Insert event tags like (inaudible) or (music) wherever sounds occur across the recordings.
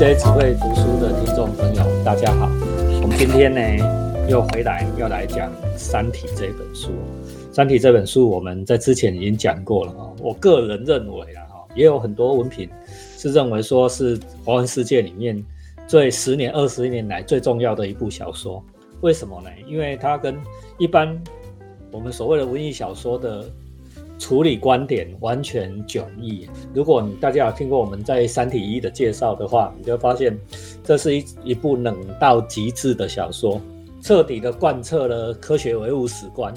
DJ 只会读书的听众朋友，大家好。我们今天呢又回来要来讲《三体》这本书。《三体》这本书我们在之前已经讲过了哈。我个人认为啊，也有很多文凭是认为说是华文世界里面最十年、二十年来最重要的一部小说。为什么呢？因为它跟一般我们所谓的文艺小说的处理观点完全迥异。如果你大家有听过我们在《三体一》的介绍的话，你就发现这是一一部冷到极致的小说，彻底的贯彻了科学唯物史观。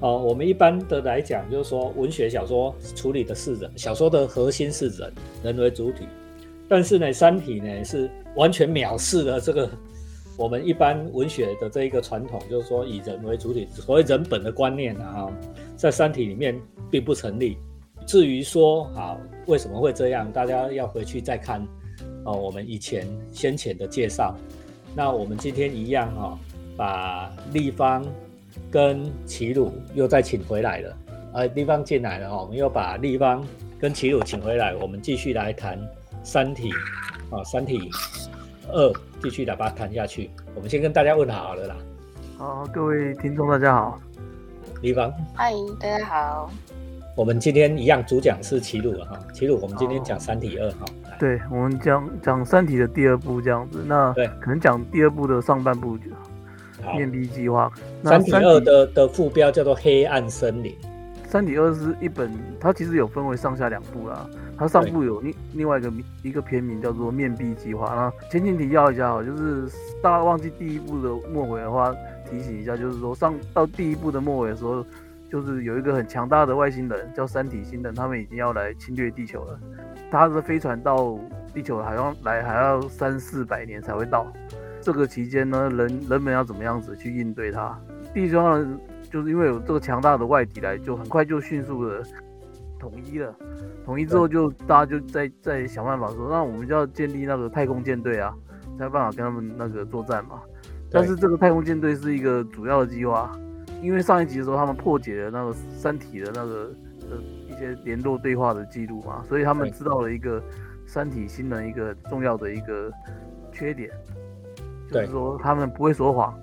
哦，我们一般的来讲，就是说文学小说处理的是人，小说的核心是人，人为主体。但是呢，《三体》呢是完全藐视了这个。我们一般文学的这一个传统，就是说以人为主体，所谓人本的观念啊，在《三体》里面并不成立。至于说啊为什么会这样，大家要回去再看哦，我们以前先前的介绍。那我们今天一样哈，把立方跟齐鲁又再请回来了，呃，立方进来了哈，我们又把立方跟齐鲁请回来，我们继续来谈《三体》啊，《三体》。二，继续的把它谈下去。我们先跟大家问好了啦。好，各位听众大家好。李芳，嗨，大家好。我们今天一样主讲是齐鲁了哈，齐鲁，我们今天讲《三体二》哈。对，我们讲讲《三体》的第二部这样子。那对，可能讲第二部的上半部就面壁计划。《三体二》的的副标叫做《黑暗森林》。《三体二》是一本，它其实有分为上下两部啦。它上部有另另外一个一个片名叫做《面壁计划》啊。前情提要一下哈，就是大家忘记第一部的末尾的话，提醒一下，就是说上到第一部的末尾的时候，就是有一个很强大的外星人叫三体星人，他们已经要来侵略地球了。他的飞船到地球好像来还要三四百年才会到。这个期间呢，人人们要怎么样子去应对它？地球上就是因为有这个强大的外敌来，就很快就迅速的。统一了，统一之后就大家就在在想办法说，那我们就要建立那个太空舰队啊，才有办法跟他们那个作战嘛。但是这个太空舰队是一个主要的计划，因为上一集的时候他们破解了那个三体的那个呃一些联络对话的记录嘛，所以他们知道了一个三体新的一个重要的一个缺点，就是说他们不会说谎。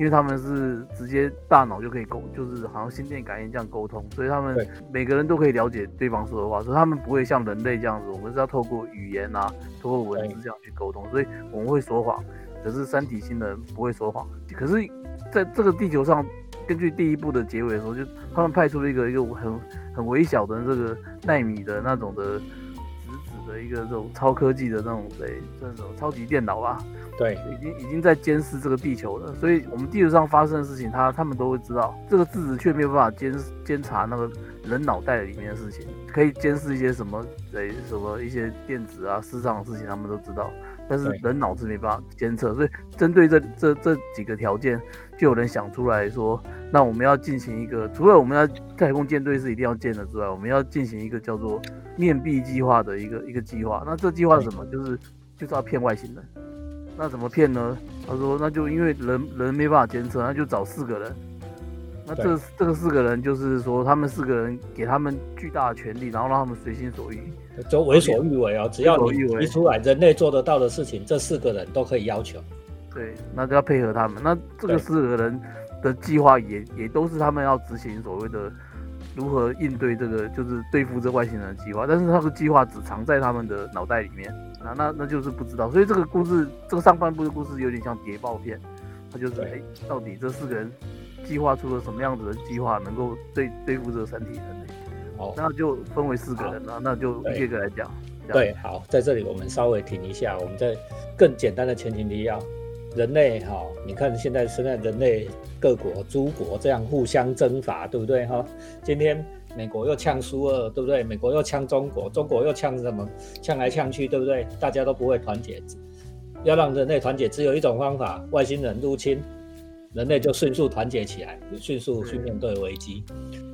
因为他们是直接大脑就可以沟，就是好像心电感应这样沟通，所以他们每个人都可以了解对方说的话，所以他们不会像人类这样子，我们是要透过语言啊，透过文字这样去沟通，所以我们会说谎，可是三体星人不会说谎。可是在这个地球上，根据第一部的结尾的时候，就他们派出了一个一个很很微小的这个纳米的那种的。的一个这种超科技的那种对这种超级电脑吧，对，已经已经在监视这个地球了。所以，我们地球上发生的事情，他他们都会知道。这个智子却没有办法监监察那个人脑袋里面的事情，可以监视一些什么诶什么一些电子啊、市场的事情，他们都知道。但是人脑子没办法监测，所以针对这这这几个条件，就有人想出来说，那我们要进行一个，除了我们要太空舰队是一定要建的之外，我们要进行一个叫做面壁计划的一个一个计划。那这计划是什么？就是就是要骗外星人。那怎么骗呢？他说，那就因为人人没办法监测，那就找四个人。那这这个四个人就是说，他们四个人给他们巨大的权利，然后让他们随心所欲，就为所欲为哦。只要你提出来人类做得到的事情，这四个人都可以要求。对，那就要配合他们。那这个四个人的计划也也都是他们要执行所谓的如何应对这个，就是对付这外星人的计划。但是他的计划只藏在他们的脑袋里面，那那那就是不知道。所以这个故事，这个上半部的故事有点像谍报片，他就是哎，到底这四个人。计划出了什么样子的计划，能够对对付这个三体人类？哦，那就分为四个人了，那就一个个来讲。对，好，在这里我们稍微停一下，我们在更简单的前提提要，人类哈，你看现在现在人类各国诸国这样互相征伐，对不对哈？今天美国又呛苏二，对不对？美国又呛中国，中国又呛什么？呛来呛去，对不对？大家都不会团结，要让人类团结，只有一种方法：外星人入侵。人类就迅速团结起来，迅速去面对危机。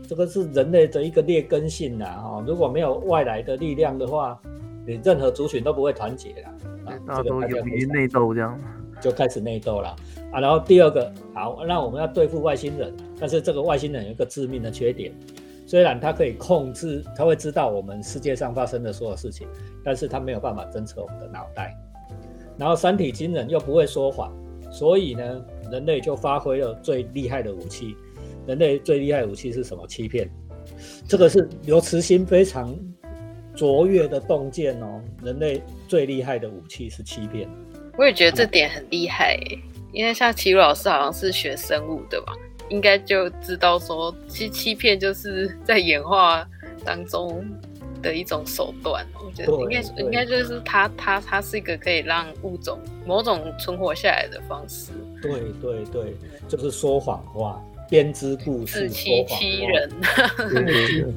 这个是人类的一个劣根性呐，哈！如果没有外来的力量的话，你任何族群都不会团结啦。啊，这个有于内斗这样，就开始内斗了啊。然后第二个，好，那我们要对付外星人，但是这个外星人有一个致命的缺点，虽然他可以控制，他会知道我们世界上发生的所有事情，但是他没有办法侦测我们的脑袋。然后三体惊人又不会说谎，所以呢，人类就发挥了最厉害的武器。人类最厉害的武器是什么？欺骗。这个是刘慈欣非常卓越的洞见哦。人类最厉害的武器是欺骗。我也觉得这点很厉害，因为像齐鲁老师好像是学生物的吧，应该就知道说，其实欺骗就是在演化当中。的一种手段，我觉得应该应该就是它它它是一个可以让物种某种存活下来的方式。对对对，就是说谎话、编织故事、欺欺人、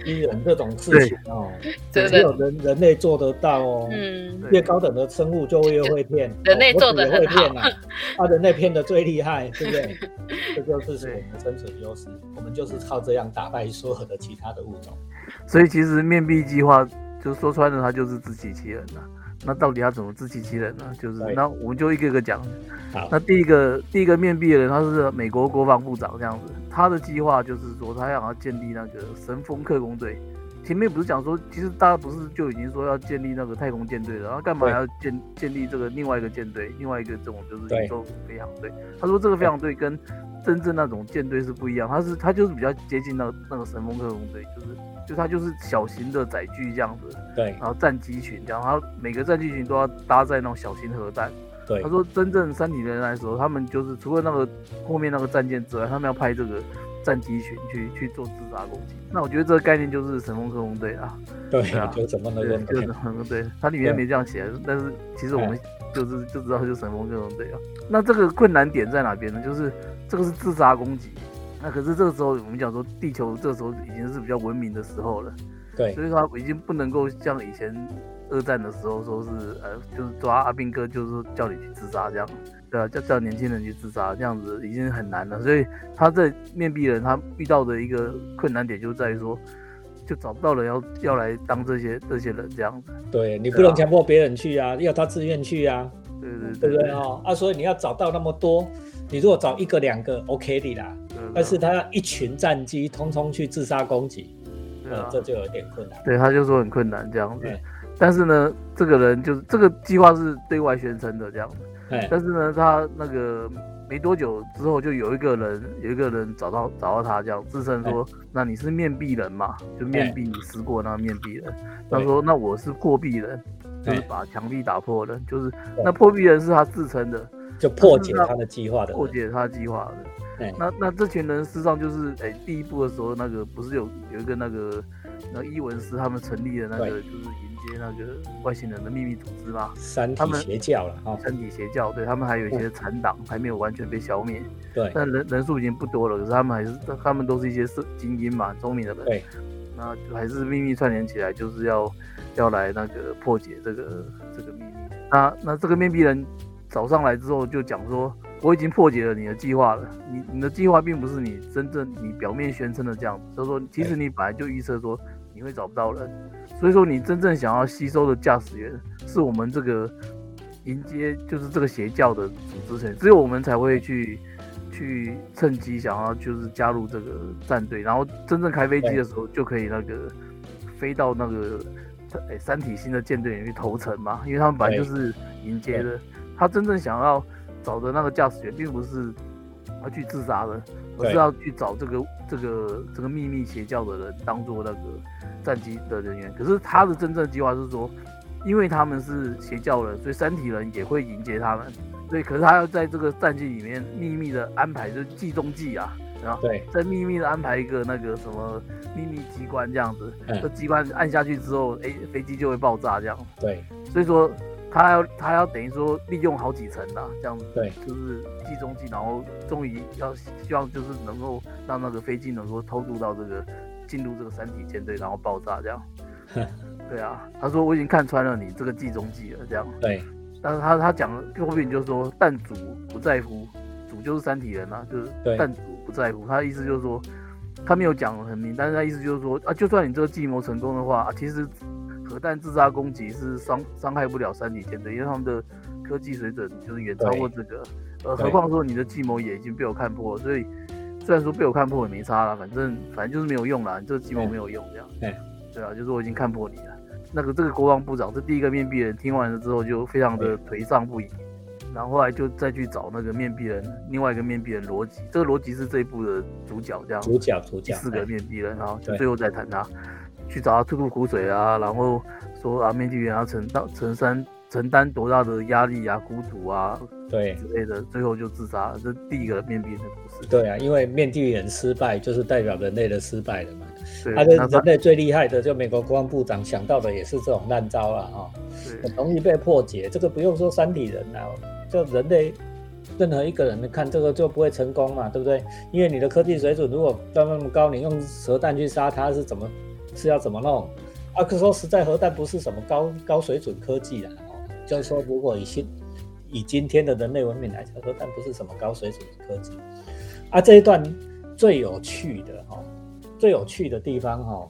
欺人这种事情哦，只有人人类做得到哦。嗯，越高等的生物就越会骗，人类做的会骗啊，啊，人类骗的最厉害，对不对？这就是我们的生存优势，我们就是靠这样打败所有的其他的物种。所以其实面壁计划就说穿了，它就是自欺欺人了。那到底他怎么自欺欺人呢？就是那我们就一个个讲。那第一个第一个面壁的人，他是美国国防部长这样子。他的计划就是说，他想要建立那个神风特工队。前面不是讲说，其实大家不是就已经说要建立那个太空舰队了，然后干嘛还要建建立这个另外一个舰队，另外一个这种就是宇宙飞航队？他说这个飞航队跟真正那种舰队是不一样，他是他就是比较接近那那个神风特工队，就是。就他就是小型的载具这样子，对，然后战机群这样，然后每个战机群都要搭载那种小型核弹。对，他说真正三体人来说，他们就是除了那个后面那个战舰之外，他们要拍这个战机群去去做自杀攻击。那我觉得这个概念就是神风特工队啊。对啊，就什么那个就是对，它里面没这样写，但是其实我们就是就知道就是神风特工队啊。那这个困难点在哪边呢？就是这个是自杀攻击。那可是这个时候，我们讲说地球这时候已经是比较文明的时候了，对，所以说已经不能够像以前二战的时候说是呃，就是抓阿兵哥，就是叫你去自杀这样，对啊，叫叫年轻人去自杀这样子已经很难了。所以他在面壁人他遇到的一个困难点就在于说，就找不到人要要来当这些这些人这样子。对你不能强迫别人去啊，要他自愿去啊，对对对不对啊？啊，所以你要找到那么多，你如果找一个两个 OK 的啦。但是他要一群战机通通去自杀攻击，呃，这就有点困难。对，他就说很困难这样子。但是呢，这个人就是这个计划是对外宣称的这样子。但是呢，他那个没多久之后，就有一个人有一个人找到找到他，这样自称说：“那你是面壁人嘛？就面壁你撕过那个面壁人。”他说：“那我是破壁人，就是把墙壁打破的，就是那破壁人是他自称的，就破解他的计划的，破解他计划的。”那那这群人事实上就是哎，第一步的时候那个不是有有一个那个那伊文斯他们成立的那个就是迎接那个外星人的秘密组织嘛，三体邪教了啊，三体邪教，对他们还有一些残党还没有完全被消灭，对，但人人数已经不多了，可是他们还是他们都是一些是精英嘛，聪明的人，对，那还是秘密串联起来，就是要要来那个破解这个这个秘密。那那这个面壁人找上来之后就讲说。我已经破解了你的计划了。你你的计划并不是你真正你表面宣称的这样子，所以说其实你本来就预测说你会找不到人，所以说你真正想要吸收的驾驶员是我们这个迎接就是这个邪教的组织成员，只有我们才会去去趁机想要就是加入这个战队，然后真正开飞机的时候就可以那个飞到那个诶三体星的舰队里面去投诚嘛，因为他们本来就是迎接的，他真正想要。找的那个驾驶员并不是要去自杀的，而是要去找这个这个这个秘密邪教的人当做那个战机的人员。可是他的真正计划是说，因为他们是邪教人，所以三体人也会迎接他们。所以，可是他要在这个战机里面秘密的安排，就是计中计啊，然后对，再秘密的安排一个那个什么秘密机关这样子。这机关按下去之后，哎，飞机就会爆炸这样。对，所以说。他要他要等于说利用好几层的这样子，对，就是计中计，然后终于要希望就是能够让那个飞机能够偷渡到这个进入这个三体舰队，然后爆炸这样。(laughs) 对啊，他说我已经看穿了你这个计中计了这样。对，但是他他讲后面就是说弹主不在乎，主就是三体人啊，就是弹主不在乎。他的意思就是说他没有讲很明，但是他意思就是说啊，就算你这个计谋成功的话，其实。核弹自杀攻击是伤伤害不了三体舰队，因为他们的科技水准就是远超过这个。呃，何况说你的计谋也已经被我看破，所以虽然说被我看破也没差了，反正反正就是没有用了，你这个计谋没有用，这样。对，对啊，就是我已经看破你了。那个这个国防部长这第一个面壁人，听完了之后就非常的颓丧不已。然后后来就再去找那个面壁人，另外一个面壁人罗辑，这个罗辑是这一部的主角，这样主角主角第四个哎面壁人，然后就最后再谈他，去找他吐吐苦水啊，然后说啊面具人要承担承担承担多大的压力啊、孤独啊对之类的，最后就自杀了。这第一个面壁人的故事。对啊，因为面具人失败就是代表人类的失败了嘛。对，他的那人类最厉害的，就美国国防部长想到的也是这种烂招了哈、对很容易被破解。这个不用说三体人啊，就人类任何一个人看这个就不会成功嘛，对不对？因为你的科技水准如果到那么高，你用核弹去杀他是怎么是要怎么弄？啊，可说实在，核弹不是什么高高水准科技啦，哦，就是说如果以今以今天的人类文明来讲，核弹不是什么高水准的科技。啊，这一段最有趣的哈、最有趣的地方哈、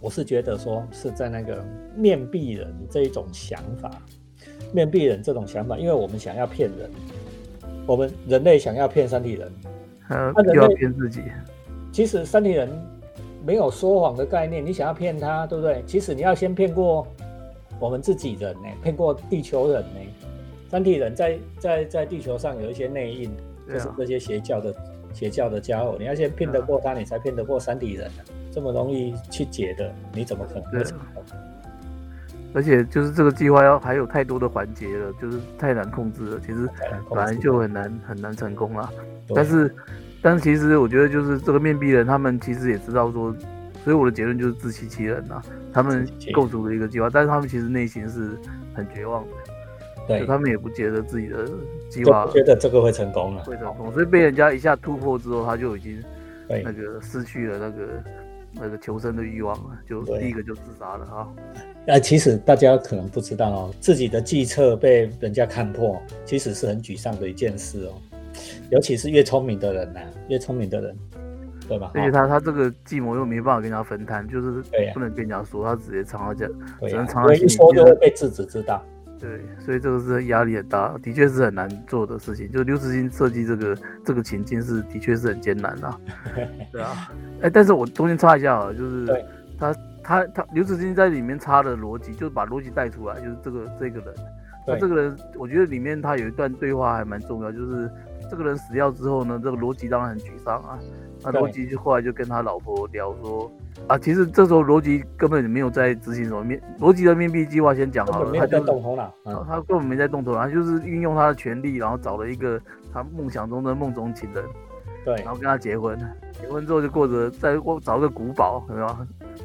我是觉得说是在那个面壁人这一种想法，面壁人这种想法，因为我们想要骗人，我们人类想要骗三体人，呃那人又要类骗自己，其实三体人没有说谎的概念，你想要骗他，对不对？其实你要先骗过我们自己人呢，骗过地球人呢。三体人在在在地球上有一些内应，就是这些邪教的邪教的家伙，你要先骗得过他，你才骗得过三体人啊。这么容易去解的，你怎么可能会对啊成功？而且就是这个计划要还有太多的环节了，就是太难控制了。其实本来就很难很难成功了。但是，但是其实我觉得就是这个面壁人，他们其实也知道说，所以我的结论就是自欺欺人呐、他们构筑了一个计划，但是他们其实内心是很绝望的，对，他们也不觉得自己的计划觉得这个会成功了。会成功，所以被人家一下突破之后，他就已经对那个失去了那个那个求生的欲望了，就第一个就自杀了啊。那其实大家可能不知道哦，自己的计策被人家看破，其实是很沮丧的一件事哦。尤其是越聪明的人呐、越聪明的人，对吧？而且哦他他这个计谋又没办法跟人家分摊，就是对不能跟人家说，他直接藏到这，只能藏在心里说就就是会被制止知道。对，所以这个是压力很大，的确是很难做的事情。就刘慈欣设计这个这个情境是的确是很艰难啊。(laughs) 对啊，哎，但是我中间插一下啊，就是他他他刘慈欣在里面插的逻辑，就是把逻辑带出来，就是这个这个人，那这个人，我觉得里面他有一段对话还蛮重要，就是这个人死掉之后呢，这个罗辑当然很沮丧啊。那对逻辑就后来就跟他老婆聊说，啊，其实这时候罗辑根本没有在执行什么面，罗辑的面壁计划先讲好了，他就是动头脑。他嗯，他根本没在动头脑，他就是运用他的权利，然后找了一个他梦想中的梦中情人，对然，后跟他结婚，结婚之后就过着在过找个古堡，有没有？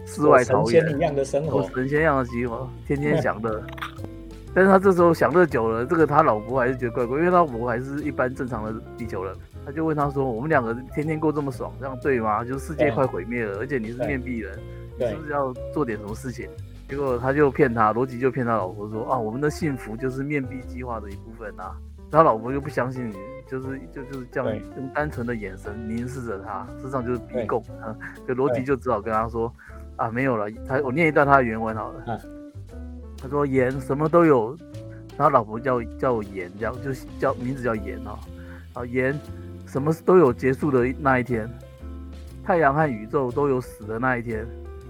世外桃源神仙一，样的生过活。神仙一样的生活，天天享乐。但是他这时候享乐久了，这个他老婆还是觉得怪怪，因为他老婆还是一般正常的地球人，他就问他说：“我们两个天天过这么爽，这样对吗？就是世界快毁灭了，而且你是面壁人，你是不是要做点什么事情？”结果他就骗他，罗辑就骗他老婆说：“啊，我们的幸福就是面壁计划的一部分啊。”他老婆就不相信你，就是就就是这样用单纯的眼神凝视着他，事实上就是逼供啊。(laughs) 就罗辑就只好跟他说：“啊，没有了。”他我念一段他的原文好了。嗯他说：“盐什么都有。”他老婆叫叫盐，这样就叫名字叫盐啊。啊，盐什么都有结束的那一天，太阳和宇宙都有死的那一天。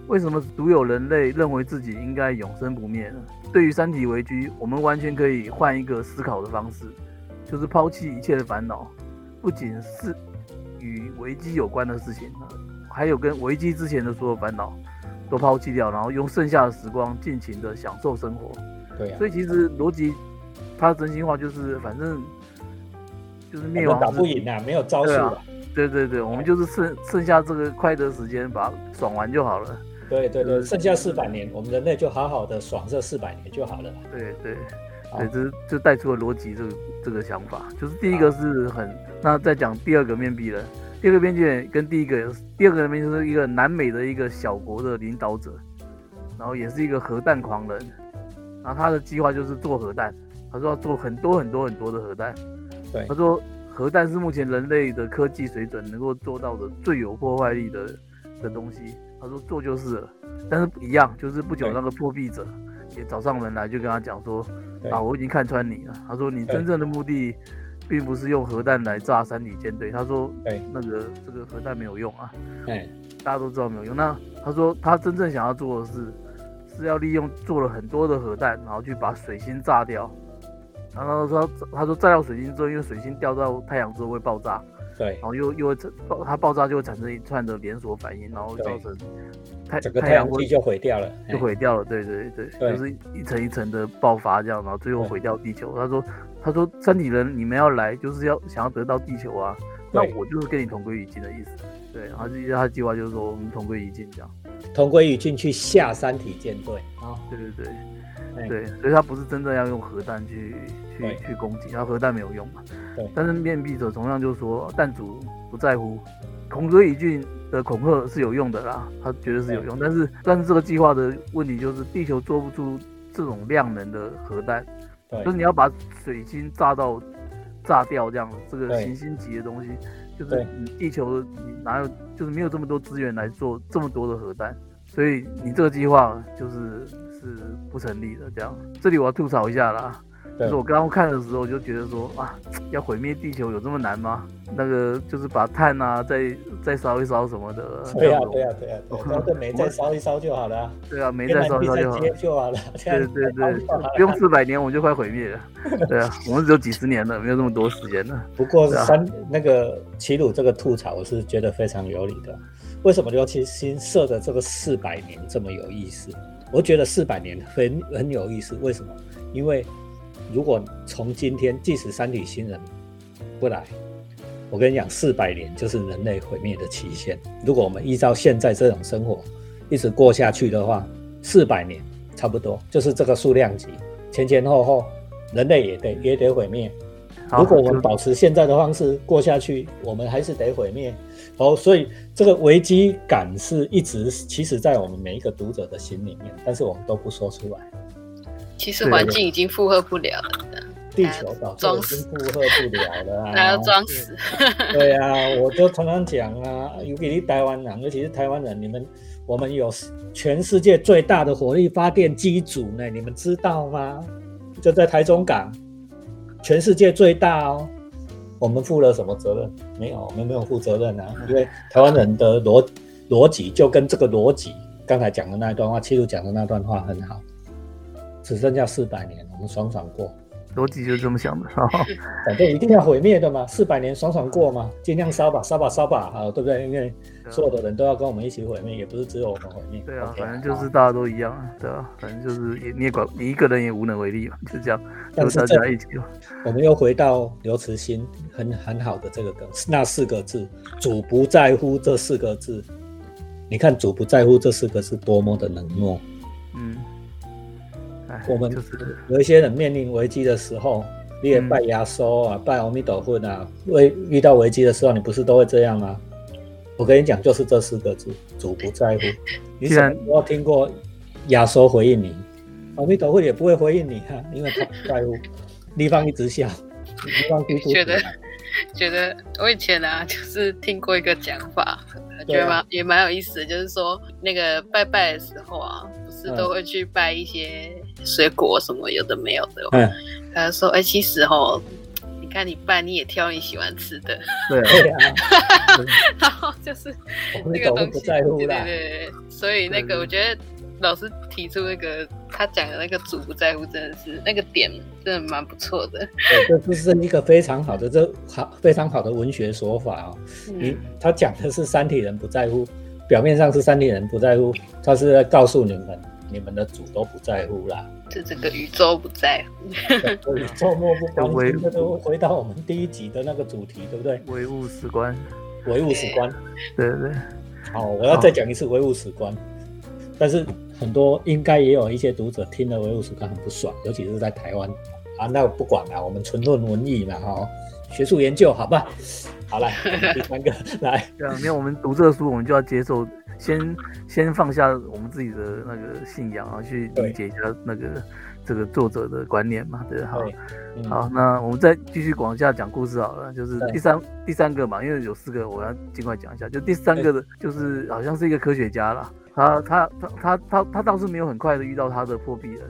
为什么独有人类认为自己应该永生不灭呢？对于三体危机，我们完全可以换一个思考的方式，就是抛弃一切的烦恼，不仅是与危机有关的事情，还有跟危机之前的所有烦恼都抛弃掉，然后用剩下的时光尽情的享受生活。对呀、所以其实逻辑，他的真心话就是，反正就是灭亡打不赢啊，没有招数对啊啊。对对对，我们就是剩剩下这个快乐时间，把它爽完就好了。对对对，就是剩下四百年，我们人类就好好的爽这四百年就好了。对对对，这是就带出了逻辑这个这个想法，就是第一个是很，那再讲第二个面壁人，第二个面壁人跟第一个第二个人面就是一个南美的一个小国的领导者，然后也是一个核弹狂人，然后他的计划就是做核弹，他说要做很多很多很多的核弹，对。他说核弹是目前人类的科技水准能够做到的最有破坏力的的东西。他说做就是了，但是一样，就是不久那个破壁者也找上门来，就跟他讲说啊，我已经看穿你了。他说你真正的目的并不是用核弹来炸三体舰队。他说对，那个这个核弹没有用啊，对，大家都知道没有用。那他说他真正想要做的是，是要利用做了很多的核弹，然后去把水星炸掉，然后他说他说炸掉水星之后，因为水星掉到太阳之后会爆炸，对。然，后又又会爆它爆炸就会产生一串的连锁反应，然后造成太整个太阳系就毁掉了，就哎。毁掉了，对对对，对。就是一层一层的爆发这样，然后最后毁掉地球。他说他说三体人你们要来就是要想要得到地球啊，那我就是跟你同归于尽的意思。对，然后就他的计划就是说我们同归于尽这样。同归于尽去下三体舰队啊，对对对。哎对，所以他不是真正要用核弹去去去攻击，他核弹没有用嘛。对但是面壁者同样就说，弹主不在乎，恐归一郡的恐吓是有用的啦，他觉得是有用。但是但是这个计划的问题就是，地球做不出这种量能的核弹，对就是你要把水星炸到炸掉这样子，这个对。行星级的东西，就是你地球你哪有就是没有这么多资源来做这么多的核弹，所以你这个计划就是是不成立的。这样，这里我要吐槽一下啦，就是我刚刚看的时候我就觉得说啊，要毁灭地球有这么难吗？那个就是把碳啊再再烧一烧什么的，对呀这样子对啊对呀，对啊这煤再烧一烧就好了啊，对啊，煤再烧一烧就好了。就好了，(laughs) 对对对不用四百年我们就快毁灭了。对啊，(laughs) 我们只有几十年了，没有那么多时间了。不过对啊三那个齐鲁这个吐槽，我是觉得非常有理的。为什么刘慈欣设的这个四百年这么有意思？我觉得四百年很很有意思。为什么？因为如果从今天，即使三体星人不来，我跟你讲，四百年就是人类毁灭的期限。如果我们依照现在这种生活一直过下去的话，四百年差不多就是这个数量级，前前后后人类也得也得毁灭。如果我们保持现在的方式过下去，我们还是得毁灭。哦，所以这个危机感是一直其实，在我们每一个读者的心里面，但是我们都不说出来。其实环境已经负荷不了了，地球早就已经负荷不了了还要啊！(laughs) 装死。对啊，我就常常讲啊，尤其是台湾人，尤其是台湾人，你们我们有全世界最大的火力发电机组呢，你们知道吗？就在台中港，全世界最大哦。我们负了什么责任？没有，我们没有负责任啊，因为台湾人的逻逻辑就跟这个逻辑刚才讲的那一段话，七路讲的那段话很好。只剩下四百年，我们爽爽过。逻辑就是这么想的。反正一定要毁灭的嘛，四百年爽爽过嘛，尽量烧吧，烧吧，烧吧，啊，对不对？因为所有的人都要跟我们一起毁灭，也不是只有我们毁灭。对啊反正就是大家都一样啊，对啊，反正就是也你也管你一个人也无能为力嘛，就这样，就是大但是这家一起嘛。我们又回到刘慈欣很很好的这个梗，那四个字“主不在乎”这四个字，你看“主不在乎”这四个字多么的冷漠。嗯，哎，我们就是有一些人面临危机的时候，你也嗯拜亚收啊，拜阿弥陀佛啊，为遇到危机的时候，你不是都会这样吗？我跟你讲，就是这四个字，主不在乎。你既然什么时候听过亚收回应你？阿弥陀佛也不会回应你啊，因为他不在乎。立方一直笑，立方基督徒觉得觉得我以前啊，就是听过一个讲法，觉得蛮也蛮有意思的，就是说那个拜拜的时候啊，不是嗯都会去拜一些水果什么有的没有的。嘛，嗯，他就说，哎、其实哦，你看你爸你也挑你喜欢吃的，对 (laughs) 然后就是那个东西，对在乎啦对。对，所以那个我觉得老师提出那个他讲的那个主不在乎，真的是那个点真的蛮不错的。这这是一个非常好的这好非常好的文学手法哦。你嗯，他讲的是三体人不在乎，表面上是三体人不在乎，他是在告诉你们，你们的主都不在乎啦。这整个宇宙不在乎。所以周末不关心，这都回到我们第一集的那个主题，对不对？唯物史观，唯物史观。对对对，好，我要再讲一次唯物史观。但是很多应该也有一些读者听了唯物史观很不爽，尤其是在台湾啊。那我不管了，我们纯论文艺嘛，哈，学术研究，好吧？好来，我们第三个来，对啊，因为我们读这个书，我们就要接受，先先放下我们自己的那个信仰啊，去理解一下那个这个作者的观念嘛，对，好。对，嗯。好，那我们再继续往下讲故事好了，就是第三第三个嘛，因为有四个，我要尽快讲一下。就第三个的，就是好像是一个科学家啦，他他他他他他倒是没有很快的遇到他的破壁人，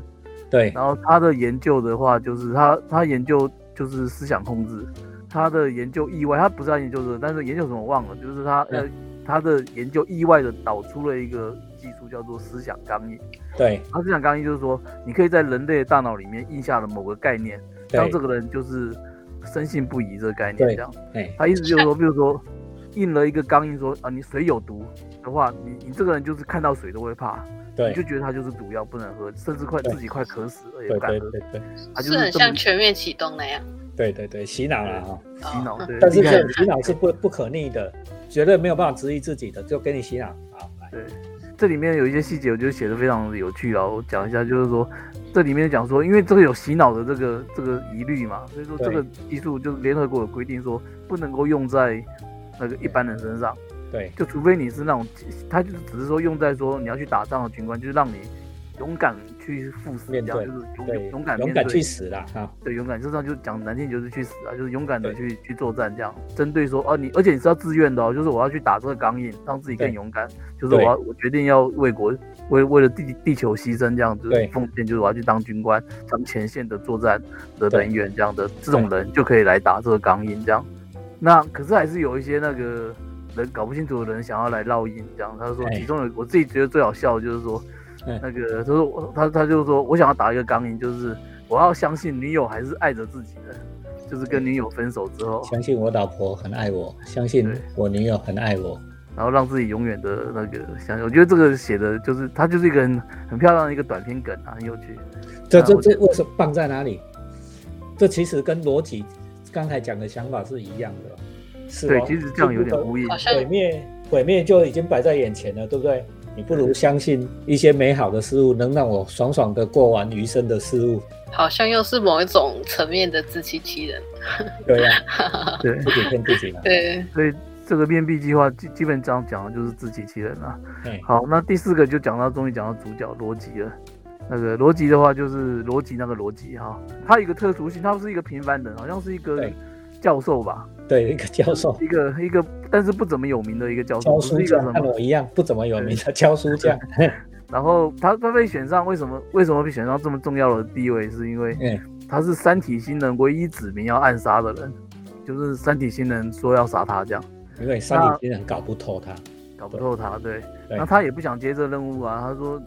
对，然后他的研究的话，就是他他研究就是思想控制，他的研究意外，他不是他研究这个，但是研究什么忘了，就是他呃他的研究意外的导出了一个技术叫做思想钢印。对，他思想钢印就是说，你可以在人类的大脑里面印下了某个概念，当这个人就是深信不疑这个概念对这样。对，他意思就是说，比如说印了一个钢印说啊，你水有毒的话，你你这个人就是看到水都会怕，你对就觉得它就是毒药不能喝，甚至快自己快渴死了也不敢喝。对对对他就是是很像全面启动那样。对对对，洗脑了哈。洗脑，对，但是这洗脑是不不可逆的，(laughs) 绝对没有办法质疑自己的，就给你洗脑。好，来，对，这里面有一些细节，我觉得写的非常有趣啊。我讲一下，就是说这里面讲说，因为这个有洗脑的这个这个疑虑嘛，所以说这个技术就是联合国有规定说不能够用在那个一般人身上，对就除非你是那种，他就是只是说用在说你要去打仗的军官，就是让你勇敢去赴死，这样就是勇对，勇敢面对勇敢去死啦！哈，对，勇敢，事实上就讲难听就是去死啊，就是勇敢的去去作战这样。针对说哦、你，而且你是要自愿的哦，就是我要去打这个钢印，让自己更勇敢，就是我要我决定要为国为为了地地球牺牲这样子对奉献，就是我要去当军官，当前线的作战的人员这样的这种人就可以来打这个钢印这样。那可是还是有一些那个人搞不清楚的人想要来烙印这样。他说哎其中有我自己觉得最好笑的就是说。嗯那个，他说我他他就说，我想要打一个钢印，就是我要相信女友还是爱着自己的，就是跟女友分手之后，相信我老婆很爱我，相信我女友很爱我。然后让自己永远的那个相信。我觉得这个写的就是，它就是一个很很漂亮的一个短篇梗啊，很有趣。这这这为什么棒在哪里？这其实跟逻辑刚才讲的想法是一样的，是对，哦其实这样有点呼应好。像毁灭，毁灭就已经摆在眼前了，对不对？你不如相信一些美好的事物，能让我爽爽的过完余生的事物。好像又是某一种层面的自欺欺人。对呀、(laughs) 对，自己骗自己嘛。对，所以这个面壁计划基基本上讲的就是自欺欺人啊。哎，好，那第四个就讲到，终于讲到主角逻辑了。那个逻辑的话，就是逻辑那个逻辑哈，他有一个特殊性，他不是一个平凡人，好像是一个教授吧，对，一个教授，(laughs) 一个一个，但是不怎么有名的一个教授，教书匠，一个什么。和我一样不怎么有名的教书匠。(laughs) 然后他他被选上，为什么为什么被选上这么重要的地位？是因为嗯，他是三体星人唯一指明要暗杀的人，就是三体星人说要杀他，这样因为三体星人搞不透他。搞不透他。对，对那他也不想接这任务啊，他说。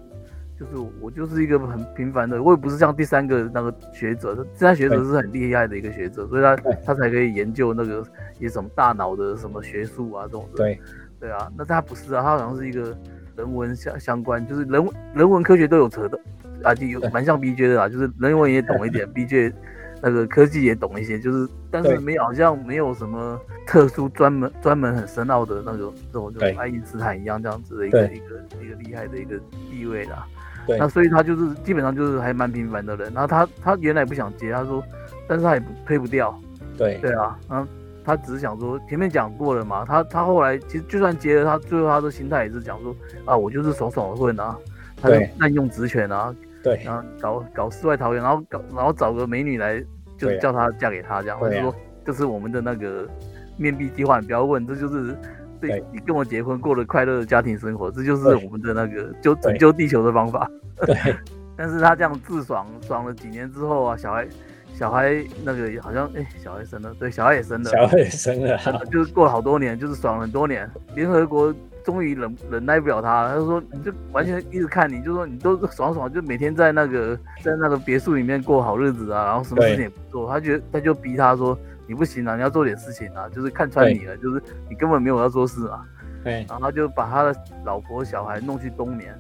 就是我就是一个很平凡的，我也不是像第三个那个学者，第三学者是很厉害的一个学者，所以他他才可以研究那个一么大脑的什么学术啊这种的。对，对啊，那他不是啊，他好像是一个人文相相关，就是人人文科学都有扯的啊，就有蛮像 B J 的啊，就是人文也懂一点，B J (laughs) 那个科技也懂一些，就是但是没有好像没有什么特殊专门专门很深奥的那种这种，就是爱因斯坦一样这样子的一个一个一个厉害的一个地位啦。对。那所以他就是基本上就是还蛮平凡的人，然后他他原来不想接，他说，但是他也不推不掉，对。对啊，然后他只是想说，前面讲过了嘛，他他后来其实就算接了，他最后他的心态也是讲说，啊，我就是爽爽的混啊，他就滥用职权啊，对。然后搞搞世外桃源，然后搞然后找个美女来，就对啊。叫她嫁给他这样，或者说这是我们的那个面壁计划，你不要问，这就是。对对。你跟我结婚，过了快乐的家庭生活，这就是我们的那个救拯救地球的方法。对。(laughs) 但是他这样自爽爽了几年之后啊，小孩小孩那个好像哎、小孩生了，对，小孩也生了，小孩也生了。哈，就是过了好多年，就是爽了很多年。联合国终于忍忍耐不了他了，他就说你就完全一直看你，就说你都爽爽，就每天在那个在那个别墅里面过好日子啊，然后什么事情也不做。他觉得他就逼他说你不行啊，你要做点事情啊，就是看穿你了，就是你根本没有要做事啊。对，然后他就把他的老婆小孩弄去冬眠，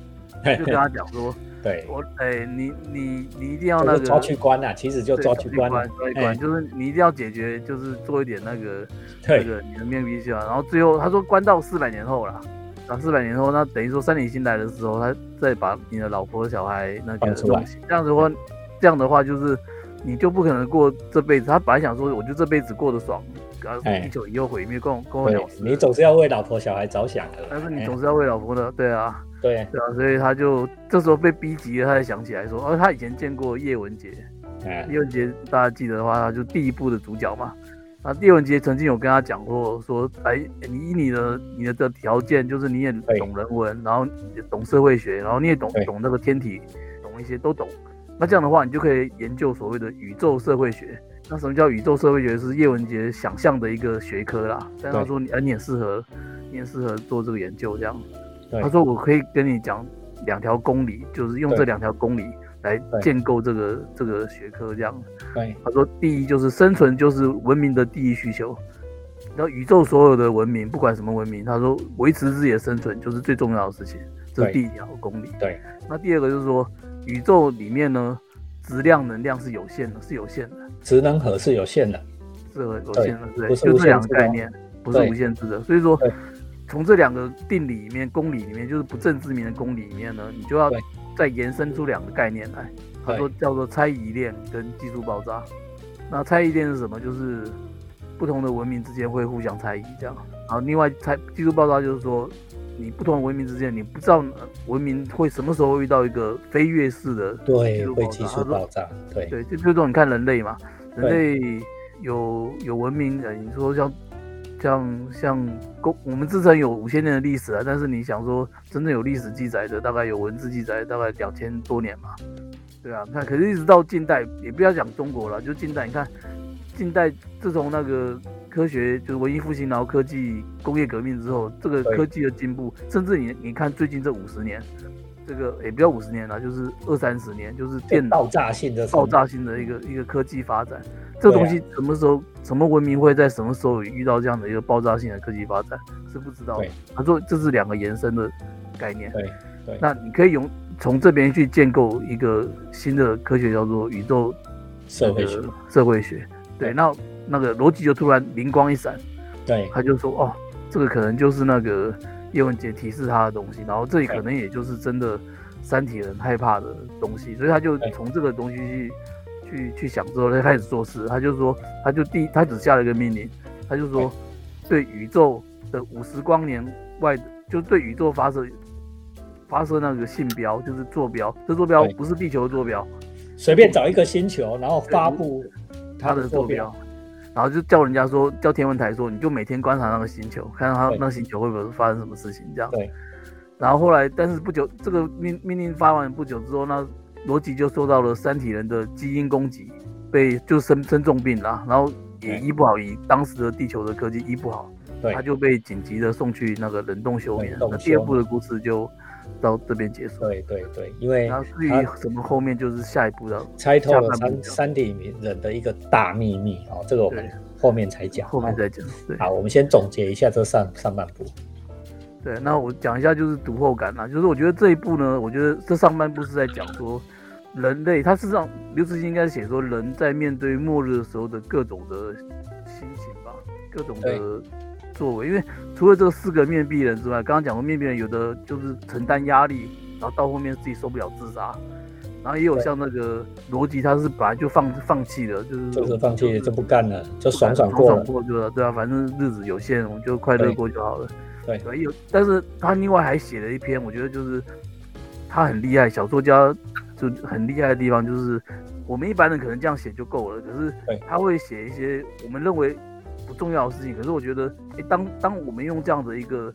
就跟他讲说，(laughs) 对，我哎、你你你一定要那个抓去关啊，其实就对抓去关，抓去关，哎就是你一定要解决，就是做一点那个那个你的面壁计划。然后最后他说关到四百年后了，然后四百年后，那等于说三体星来的时候，他再把你的老婆小孩那个放出来弄醒。这样子的话，这样的话就是你就不可能过这辈子。他本来想说，我就这辈子过得爽，然后哎地球以后毁灭，跟我跟我对了事。你总是要为老婆小孩着想的，但是你哎总是要为老婆的，对啊，对，对啊，所以他就这时候被逼急了，他才想起来说，哦，他以前见过叶文洁，嗯，叶文洁大家记得的话，他就第一部的主角嘛。啊，叶文洁曾经有跟他讲过，说，哎，你以你的你的的条件，就是你也对懂人文，然后懂社会学，然后你也懂懂那个天体，懂一些都懂。那这样的话，你就可以研究所谓的宇宙社会学。那什么叫宇宙社会学？是叶文洁想象的一个学科啦。但他说你，哎，你很适合，你很适合做这个研究，这样。对他说我可以跟你讲两条公理，就是用这两条公理来建构这个这个学科这样。对他说，第一就是生存就是文明的第一需求，然后宇宙所有的文明，不管什么文明，他说维持自己的生存就是最重要的事情，这是第一条公理。对那第二个就是说，宇宙里面呢，质量能量是有限的，是有限的，职能核是有限的，是有限的，对，不是就这两个概念，不是无限制的。所以说，从这两个定理里面，公理里面，就是不正自明的公理里面呢，你就要再延伸出两个概念来。他对说叫做猜疑链跟技术爆炸。那猜疑链是什么？就是不同的文明之间会互相猜疑这样。然后另外猜技术爆炸就是说，你不同文明之间，你不知道呃文明会什么时候遇到一个飞跃式的对。会技术爆炸，对对，就比如说你看人类嘛，人类有有文明，呃，你说像像像公，我们自称有五千年的历史啊，但是你想说真正有历史记载的，大概有文字记载大概两千多年嘛，对啊，看可是一直到近代，也不要讲中国了，就近代，你看近代自从那个科学就是文艺复兴，然后科技工业革命之后，这个科技的进步，甚至你你看最近这五十年。这个也不要五十年了，就是二三十年，就是电脑爆炸性的爆炸性的一个一个科技发展，这东西什么时候、什么文明会在什么时候遇到这样的一个爆炸性的科技发展是不知道的。他说这是两个延伸的概念，对对那你可以用从这边去建构一个新的科学，叫做宇宙社会学那，个社会学。对，对那那个逻辑就突然灵光一闪，对。他就说哦，这个可能就是那个叶文洁提示他的东西，然后这里可能也就是真的三体人害怕的东西，所以他就从这个东西去去去想之后，他开始做事，他就说，他就第他只下了一个命令，他就说对。宇宙的五十光年外的，就对宇宙发射发射那个信标，就是坐标，这坐标不是地球的坐标，随便找一个星球，然后发布它的坐标，然后就叫人家说，叫天文台说，你就每天观察那个星球，看到它那个星球会不会发生什么事情这样。对然后后来，但是不久，这个命命令发完不久之后，那罗辑就受到了三体人的基因攻击，被就生生重病了，然后也医不好，以当时的地球的科技医不好，对他就被紧急的送去那个冷冻休眠那第二休部的故事就到这边结束。对对对，因为然后至于他什么后面就是下一步的，猜透了三下半部讲三体人的一个大秘密哦，这个我们后面才讲。哦后面再讲。对。好，我们先总结一下这上上半部。对，那我讲一下就是读后感啦，就是我觉得这一部呢，我觉得这上半部是在讲说人类，他事实上刘慈欣应该写说人在面对末日的时候的各种的心情吧，各种的作为，因为除了这个四个面壁人之外，刚刚讲过面壁人有的就是承担压力，然后到后面自己受不了自杀，然后也有像那个罗辑，他是本来就放放弃了，就是就是放弃就不干了，就爽爽过了。过就了，对啊，反正日子有限，我们就快乐过就好了。对对，有，但是他另外还写了一篇，我觉得就是他很厉害，小说家就很厉害的地方就是，我们一般人可能这样写就够了，可是他会写一些我们认为不重要的事情，可是我觉得，诶，当当我们用这样的一个。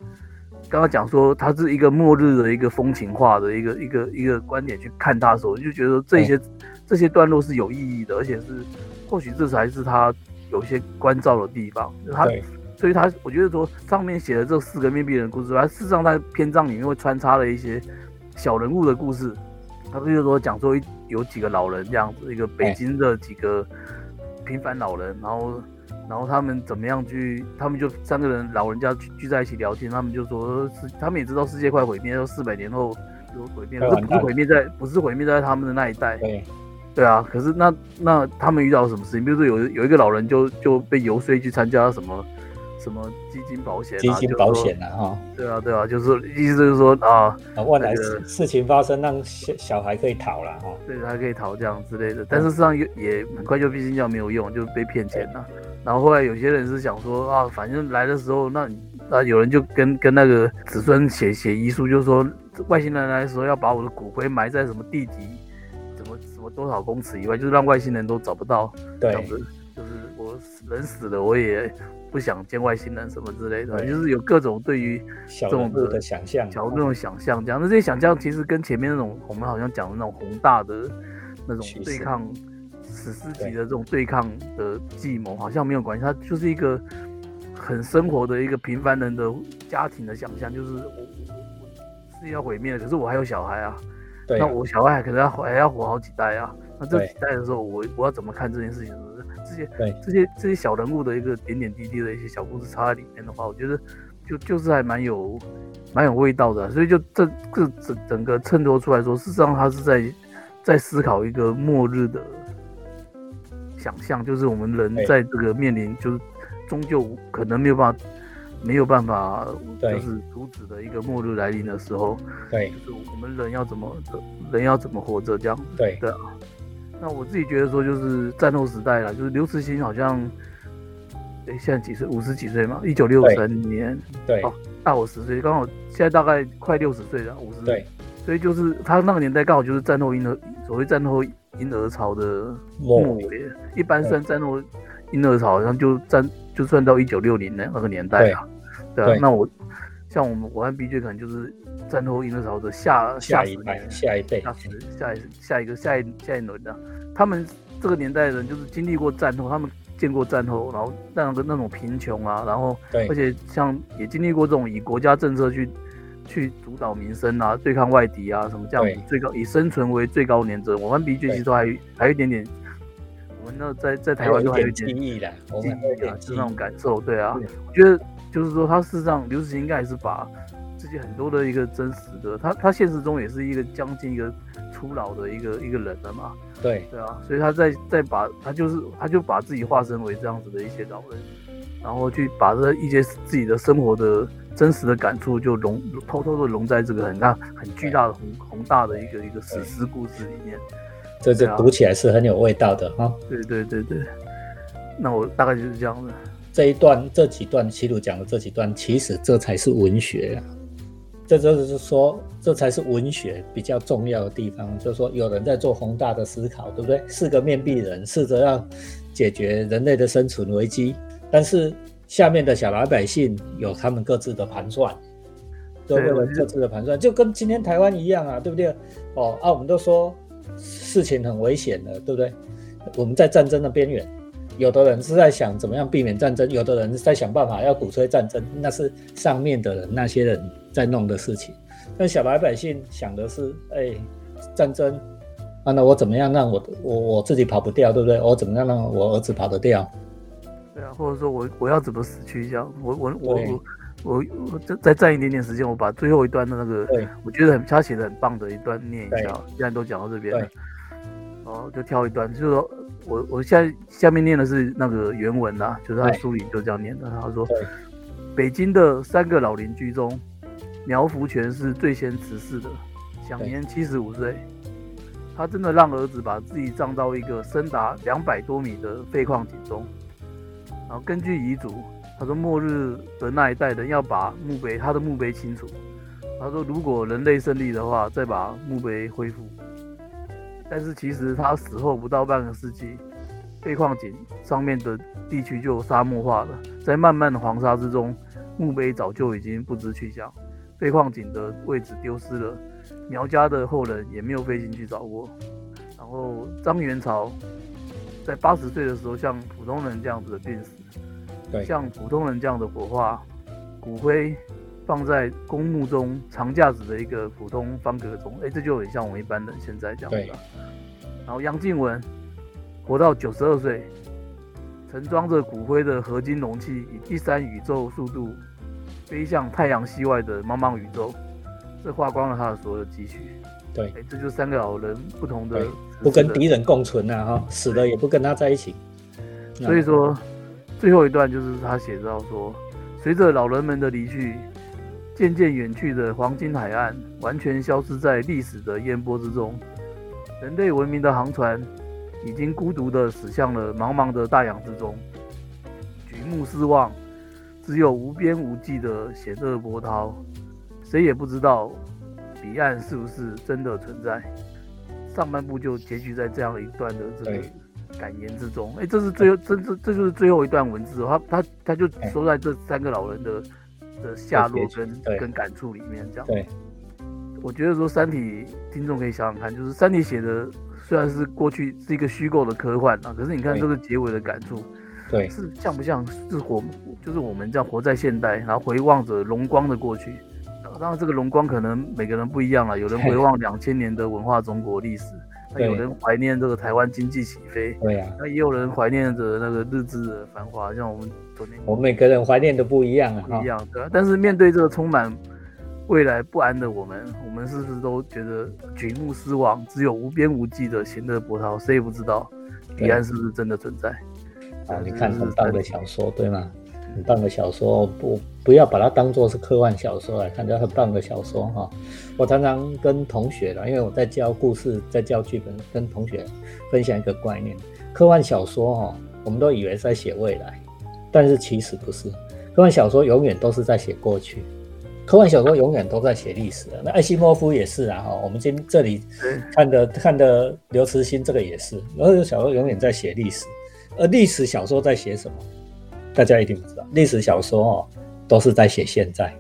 刚刚讲说，它是一个末日的一个风情化的一个一个一个观点去看它的时候，就觉得这些这些段落是有意义的，而且是或许这才是他有一些关照的地方。他对所以他我觉得说上面写的这四个面壁人的故事，他事实上在篇章里面会穿插了一些小人物的故事。他比如说讲说有几个老人这样子，一个北京的几个平凡老人，然后然后他们怎么样去，他们就三个人老人家聚聚在一起聊天，他们就说是他们也知道世界快毁灭，说四百年后有毁灭，可是不是毁灭在不是毁灭在他们的那一代，对对啊，可是那那他们遇到什么事情？比如说有有一个老人就就被游说去参加什么什么基金保险、啊，基金保险啊，哈，对啊对啊，就是意思就是说啊，啊，万来那个事事情发生，让小小孩可以逃了哈。对，还可以逃这样之类的，但是事实上也也很快就毕竟要没有用，就被骗钱了。然后后来有些人是想说啊，反正来的时候，那你啊有人就跟跟那个子孙写写遗书，就说外星人来的时候要把我的骨灰埋在什么地底，怎么什么多少公尺以外，就是让外星人都找不到。这样对子，就是我人死了，我也不想见外星人什么之类的，就是有各种对于小这种的想象，小那种想象，这样那这些想象其实跟前面那种我们好像讲的那种宏大的那种对抗史诗级的这种对抗的计谋好像没有关系，它就是一个很生活的一个平凡人的家庭的想象，就是我我我世界要毁灭了，可是我还有小孩啊，那我小孩可能要还要活好几代啊。那这几代的时候，我我要怎么看这件事情？是不是？这些对。这些这些小人物的一个点点滴滴的一些小故事插在里面的话，我觉得就就是还蛮有蛮有味道的啊、所以就这这整整个衬托出来说，事实上他是在在思考一个末日的想象，就是我们人在这个面临就是终究可能没有办法没有办法就是阻止的一个末日来临的时候，对。就是我们人要怎么人要怎么活着这样。对。对啊，那我自己觉得说，就是战后时代了，就是刘慈欣好像，哎，现在几岁？五十几岁嘛，一九六三年，对。哦大我十岁，刚好现在大概快六十岁了，五十。对，所以就是他那个年代刚好就是战后婴儿，所谓战后婴儿潮的末末尾。一般算战后婴儿潮，好像就战就算到一九六零那那个年代啊。对啊，那我像我们我和 BJ 可能就是战后婴儿潮的下下一代下一辈下十下一下一个下一下一轮的，他们这个年代的人就是经历过战后，他们见过战后，然后那个那种贫穷啊，然后而且像也经历过这种以国家政策去去主导民生啊，对抗外敌啊什么这样子最高以生存为最高原则。我们 B 其实都还还有一点点，我们那在在台湾都还有一记点忆的，我记们还有忆啊，点记忆就那种感受，对啊。对，我觉得就是说他事实上刘慈欣应该还是把自己很多的一个真实的，他他现实中也是一个将近一个初老的一个一个人了嘛，对。对啊，所以他在在把他就是他就把自己化身为这样子的一些老人，然后去把这一些自己的生活的真实的感触就融偷偷的融在这个很大很巨大的宏宏大的一个一个史诗故事里面。这这读起来是很有味道的哈。对对对对，那我大概就是这样的。这一段这几段齐鲁讲的这几段，其实这才是文学啊。这就是说，这才是文学比较重要的地方，就是说有人在做宏大的思考，对不对？四个面壁人试着要解决人类的生存危机，但是下面的小老百姓有他们各自的盘算，都有各自的盘算，就跟今天台湾一样啊，对不对？哦啊，我们都说事情很危险的，对不对？我们在战争的边缘，有的人是在想怎么样避免战争，有的人是在想办法要鼓吹战争，那是上面的人那些人在弄的事情。但小老百姓想的是，哎，战争啊，那我怎么样让我我我自己跑不掉，对不对？我怎么样让我儿子跑得掉？对啊，或者说我我要怎么死去这样？我我我我我我再再占一点点时间，我把最后一段的那个我觉得很他写的很棒的一段念一下。现在都讲到这边了对，哦，就挑一段，就是说我我现在下面念的是那个原文啦，就是他书里就这样念的。他说，北京的三个老邻居中，苗福全是最先辞世的，享年七十五岁。他真的让儿子把自己葬到一个深达两百多米的废矿井中，然后根据遗嘱，他说末日的那一代人要把墓碑他的墓碑清除。他说如果人类胜利的话，再把墓碑恢复。但是其实他死后不到半个世纪，废矿井上面的地区就沙漠化了，在漫漫的黄沙之中，墓碑早就已经不知去向，废矿井的位置丢失了，苗家的后人也没有费心去找过。然后张元朝在八十岁的时候，像普通人这样子的病死，对像普通人这样的火化，骨灰放在公墓中长架子的一个普通方格中，哎，这就很像我们一般人现在这样子、啊。然后杨静文活到九十二岁，盛装着骨灰的合金容器以第三宇宙速度飞向太阳系外的茫茫宇宙，这花光了他的所有积蓄。对，哎，这就是三个老人不同的不跟的敌人共存啊，哈，死了也不跟他在一起。所以说，最后一段就是他写到说，随着老人们的离去，渐渐远去的黄金海岸完全消失在历史的烟波之中，人类文明的航船已经孤独地驶向了茫茫的大洋之中，举目四望，只有无边无际的险恶波涛，谁也不知道彼岸是不是真的存在。上半部就结局在这样一段的这个对感言之中，哎，这是最后，这这这就是最后一段文字哦，他他他就说在这三个老人的的下落跟跟感触里面这样。对，我觉得说《三体》听众可以想想看，就是《三体》写的虽然是过去是一个虚构的科幻啊，可是你看这个结尾的感触，对。是像不像是活，就是我们这样活在现代，然后回望着荣光的过去，呃当然这个荣光可能每个人不一样了，有人回望两千年的文化中国历史，那有人怀念这个台湾经济起飞，对呀、那也有人怀念着那个日治的繁华，像我们昨天我们每个人怀念的不一样啊，不一样，对吧？但是面对这个充满未来不安的我们，我们是不是都觉得举目四望，只有无边无际的闲乐波涛，谁也不知道彼岸是不是真的存在？啊，你看很棒的小说，对吗？很棒的小说，不不要把它当做是科幻小说来看，叫很棒的小说哈。我常常跟同学啦，因为我在教故事，在教剧本，跟同学分享一个观念：科幻小说哈，我们都以为是在写未来，但是其实不是。科幻小说永远都是在写过去，科幻小说永远都在写历史。那艾西莫夫也是啊，哈，我们今这里看的看的刘慈欣这个也是，然后小说永远在写历史，而历史小说在写什么？大家一定不知道，历史小说哦都是在写现在。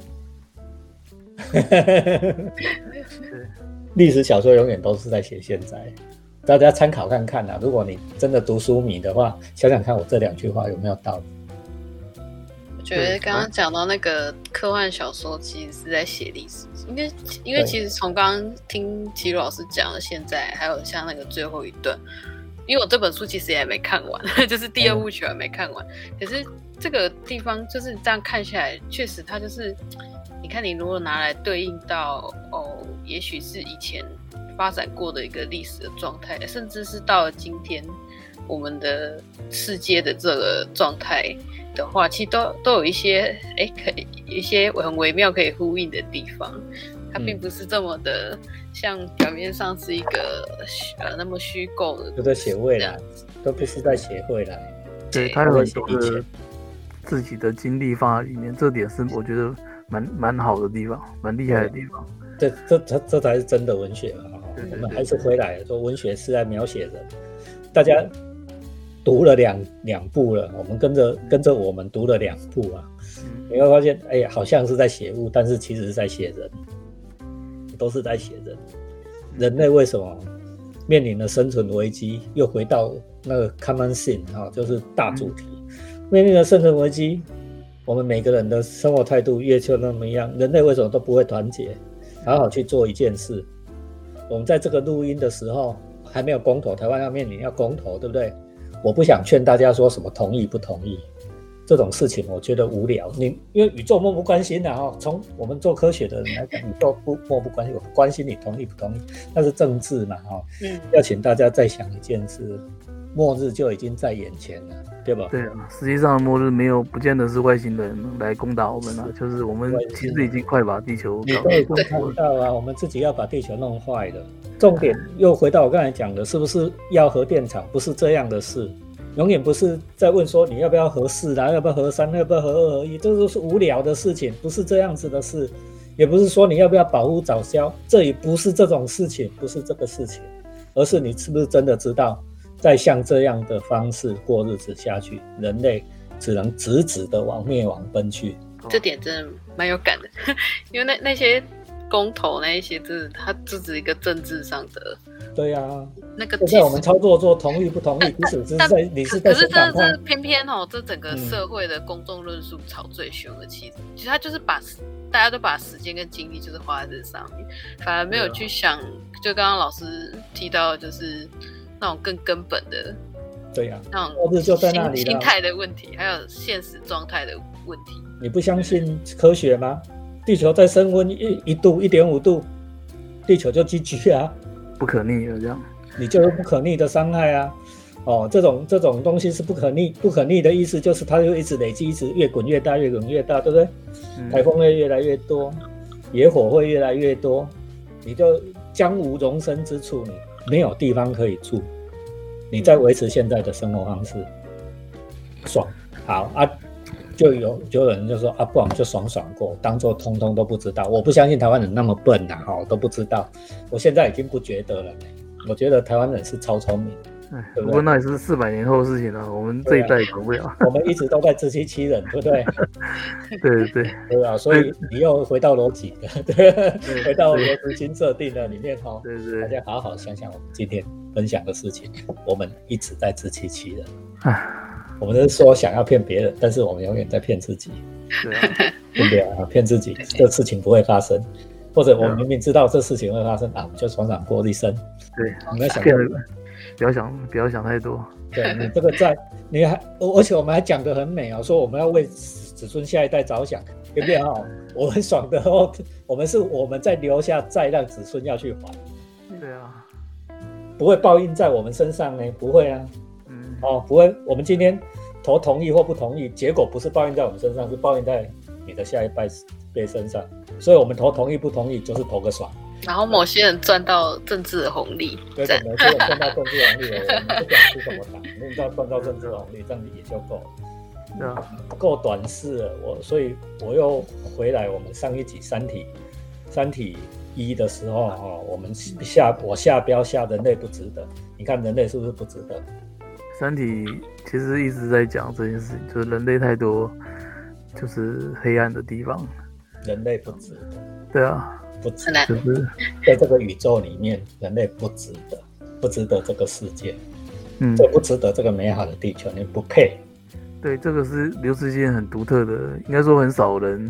(laughs) 历史小说永远都是在写现在，大家参考看看啊。如果你真的读书迷的话，想想看我这两句话有没有道理？我觉得刚刚讲到那个科幻小说，其实是在写历史，因为因为其实从刚刚听齐鲁老师讲的，现在还有像那个最后一段，因为我这本书其实也还没看完，(laughs) 就是第二部曲还没看完，可是这个地方就是这样看下来，确实它就是，你看你如果拿来对应到哦，也许是以前发展过的一个历史的状态，甚至是到了今天我们的世界的这个状态。的话，其实都都有一些哎，可以一些很微妙可以呼应的地方。它并不是这么的像表面上是一个呃那么虚构的，都在写未来，都不是在写未来。对他有很多的自己的经历放在里面，这点是我觉得蛮蛮好的地方，蛮厉害的地方。这这这这才是真的文学嘛！对对对我们还是回来说，文学是在描写人。大家读了两两部了，我们跟着跟着我们读了两部啊，嗯，你会发现，哎呀，好像是在写物，但是其实是在写人，都是在写人。人类为什么面临了生存危机？又回到那个 common sin 哈、就是大主题，面临了生存危机，我们每个人的生活态度越就那么样，人类为什么都不会团结，好好去做一件事？我们在这个录音的时候还没有公投，台湾要面临要公投，对不对？我不想劝大家说什么同意不同意，这种事情我觉得无聊。你因为宇宙漠不关心的哈，从我们做科学的人来讲，宇宙不漠不关心，我关心你同意不同意，那是政治嘛哈。嗯，要请大家再想一件事，末日就已经在眼前了，对吧？对啊，实际上末日没有，不见得是外星人来攻打我们了，就是我们其实已经快把地球搞你都已经看到啊，我们自己要把地球弄坏了。重点又回到我刚才讲的，是不是要核电厂？不是这样的事，永远不是在问说你要不要合四啦，要不要合三，要不要合二合一，这都是无聊的事情，不是这样子的事。也不是说你要不要保护早消，这也不是这种事情，不是这个事情，而是你是不是真的知道，再像这样的方式过日子下去，人类只能直直的往灭亡奔去。这点真的蛮有感的，(laughs) 因为那那些公投那一些，就是它只是一个政治上的对呀、那个。在我们操作做同意不同意，即使是在你是在可可是真写反叛的是，偏偏哦，这整个嗯社会的公众论述吵最凶的，其实其实他就是把大家都把时间跟精力就是花在这上面，反而没有去想，就刚刚老师提到，就是那种更根本的对呀、那种心心态的问题，还有现实状态的问题。你不相信科学吗？地球再升温一一度、一点五度，地球就 GG 啊，不可逆的这样。你就有不可逆的伤害啊。哦，这种这种东西是不可逆，不可逆的意思就是它就一直累积，一直越滚越大，越滚越大，对不对？嗯台风会越来越多，野火会越来越多，你就将无容身之处，你没有地方可以住，你在维持现在的生活方式，爽好啊，就有就有人就说啊，不然就爽爽过，当做通通都不知道。我不相信台湾人那么笨呐、哦，都不知道。我现在已经不觉得了，我觉得台湾人是超聪明。哎，对不对不过那也是四百年后的事情了，我们这一代管不了。我们一直都在自欺欺人，对不对？(laughs) 对对对啊？所以你又回到逻辑 (laughs) 的，对，回到逻辑新设定的里面哈。对对大，家好好想想我们今天分享的事情，我们一直在自欺欺人。唉，我们是说想要骗别人，但是我们永远在骗自己。对啊，对不对啊？(laughs) 骗自己，这事情不会发生，或者我明明知道这事情会发生啊，我们就闯闯过一生。对，你们想骗了，不要想，不要想太多。对你这个在，你还，而且我们还讲得很美哦，说我们要为子孙下一代着想，对不对啊？(laughs) 我很爽的哦，我们是我们在留下，再让子孙要去还，对啊，不会报应在我们身上呢，不会啊，嗯，哦，不会，我们今天投同意或不同意，结果不是报应在我们身上，是报应在你的下一代辈身上，所以我们投同意不同意，就是投个爽。然后某些人赚到政治的红利，对，赞可能这个赚到政治红利了，我们不管是什么党，你只要赚到政治红利，这样也就够了。对啊，够短视了，我所以我又回来我们上一集《三体》《三体一》的时候哈、我们下我下标下人类不值得，你看人类是不是不值得？三体其实一直在讲这件事情，就是人类太多，就是黑暗的地方。人类不值得，对啊，不值得，就是在这个宇宙里面，人类不值得，不值得这个世界，嗯，这不值得这个美好的地球，你不配。对，这个是刘慈欣很独特的，应该说很少人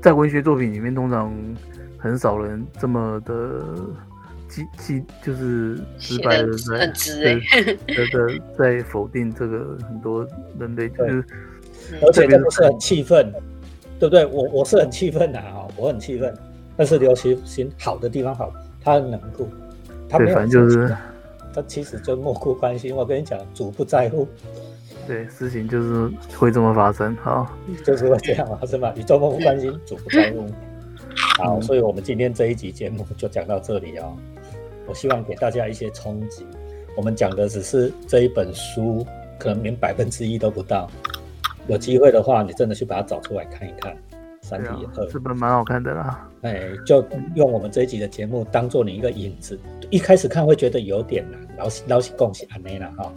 在文学作品里面，通常很少人这么的激激，就是直白的在很直哎、(laughs) 对的的在否定这个很多人类，就是而且这不是很气愤，对不对？我我是很气愤的啊，我很气愤。但是刘其行好的地方好，他很冷酷，他没对，有反正就是他其实就漠不关心。我跟你讲，主不在乎，对事情就是会这么发生。好，就是会这样发生嘛？宇宙漠不关心，主不在乎。(laughs) 好，嗯所以我们今天这一集节目就讲到这里哦。我希望给大家一些冲击。我们讲的只是这一本书，可能连百分之一都不到。有机会的话，你真的去把它找出来看一看，《三对体二》啊，这本蛮好看的啦。哎，就用我们这一集的节目当做你一个引子。一开始看会觉得有点难，老是老是恭喜安内了哈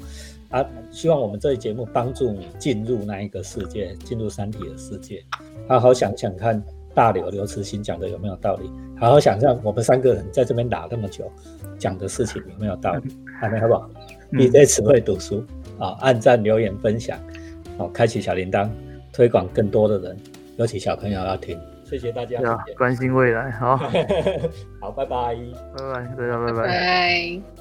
啊！希望我们这一节目帮助你进入那一个世界，进入三体的世界，好好想想看大刘刘慈欣讲的有没有道理，好好想想我们三个人在这边打那么久讲的事情有没有道理，安内好不好？你嗯，这词汇读书啊，按赞、留言、分享，好，开启小铃铛，推广更多的人，尤其小朋友要听。谢谢大家关心未来。好，(laughs) 好，拜拜。拜拜，大家拜拜。拜。